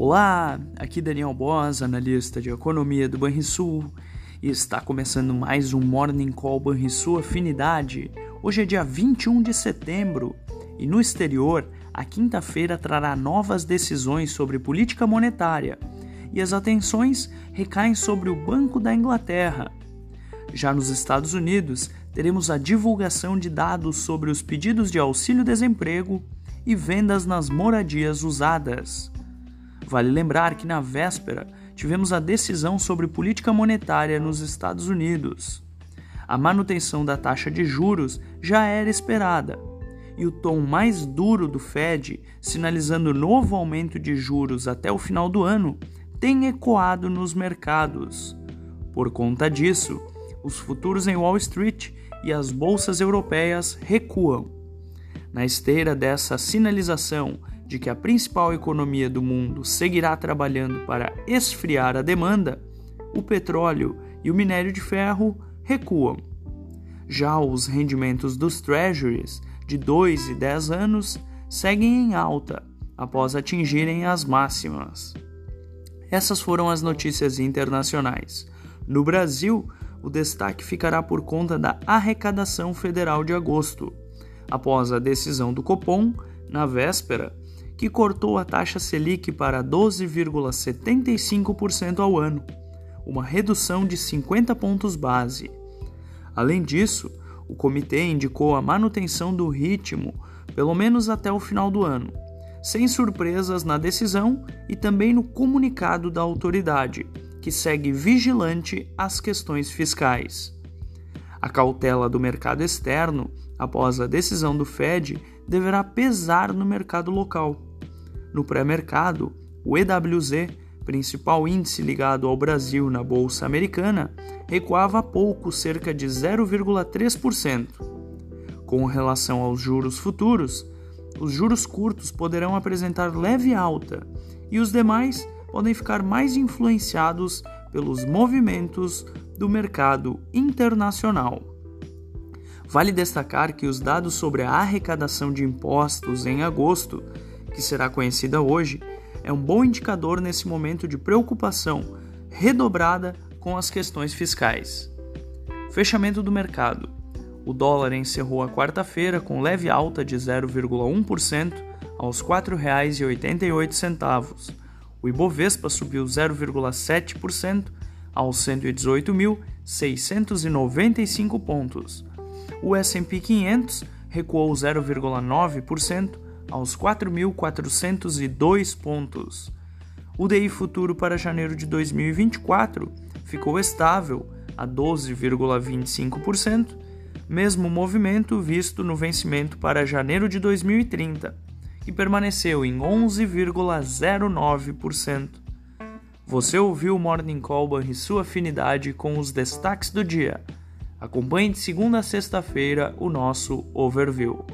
Olá, aqui Daniel Boas, analista de economia do Banrisul, e está começando mais um Morning Call Banrisul Afinidade. Hoje é dia 21 de setembro e no exterior, a quinta-feira trará novas decisões sobre política monetária e as atenções recaem sobre o Banco da Inglaterra. Já nos Estados Unidos, teremos a divulgação de dados sobre os pedidos de auxílio-desemprego e vendas nas moradias usadas. Vale lembrar que na véspera tivemos a decisão sobre política monetária nos Estados Unidos. A manutenção da taxa de juros já era esperada, e o tom mais duro do Fed, sinalizando novo aumento de juros até o final do ano, tem ecoado nos mercados. Por conta disso, os futuros em Wall Street e as bolsas europeias recuam. Na esteira dessa sinalização de que a principal economia do mundo seguirá trabalhando para esfriar a demanda, o petróleo e o minério de ferro recuam. Já os rendimentos dos treasuries de 2 e 10 anos seguem em alta após atingirem as máximas. Essas foram as notícias internacionais. No Brasil, o destaque ficará por conta da arrecadação federal de agosto, após a decisão do Copom, na véspera, que cortou a taxa Selic para 12,75% ao ano, uma redução de 50 pontos base. Além disso, o comitê indicou a manutenção do ritmo pelo menos até o final do ano, sem surpresas na decisão e também no comunicado da autoridade, que segue vigilante às questões fiscais. A cautela do mercado externo, após a decisão do Fed, deverá pesar no mercado local no pré-mercado, o EWZ, principal índice ligado ao Brasil na bolsa americana, recuava pouco, cerca de 0,3%. Com relação aos juros futuros, os juros curtos poderão apresentar leve alta e os demais podem ficar mais influenciados pelos movimentos do mercado internacional. Vale destacar que os dados sobre a arrecadação de impostos em agosto que será conhecida hoje, é um bom indicador nesse momento de preocupação redobrada com as questões fiscais. Fechamento do mercado. O dólar encerrou a quarta-feira com leve alta de 0,1% aos R$ 4,88. O Ibovespa subiu 0,7% aos 118.695 pontos. O S&P 500 recuou 0,9% aos 4.402 pontos. O DI futuro para janeiro de 2024 ficou estável a 12,25%, mesmo movimento visto no vencimento para janeiro de 2030, que permaneceu em 11,09%. Você ouviu o Morning Call e sua afinidade com os destaques do dia. Acompanhe de segunda a sexta-feira o nosso overview.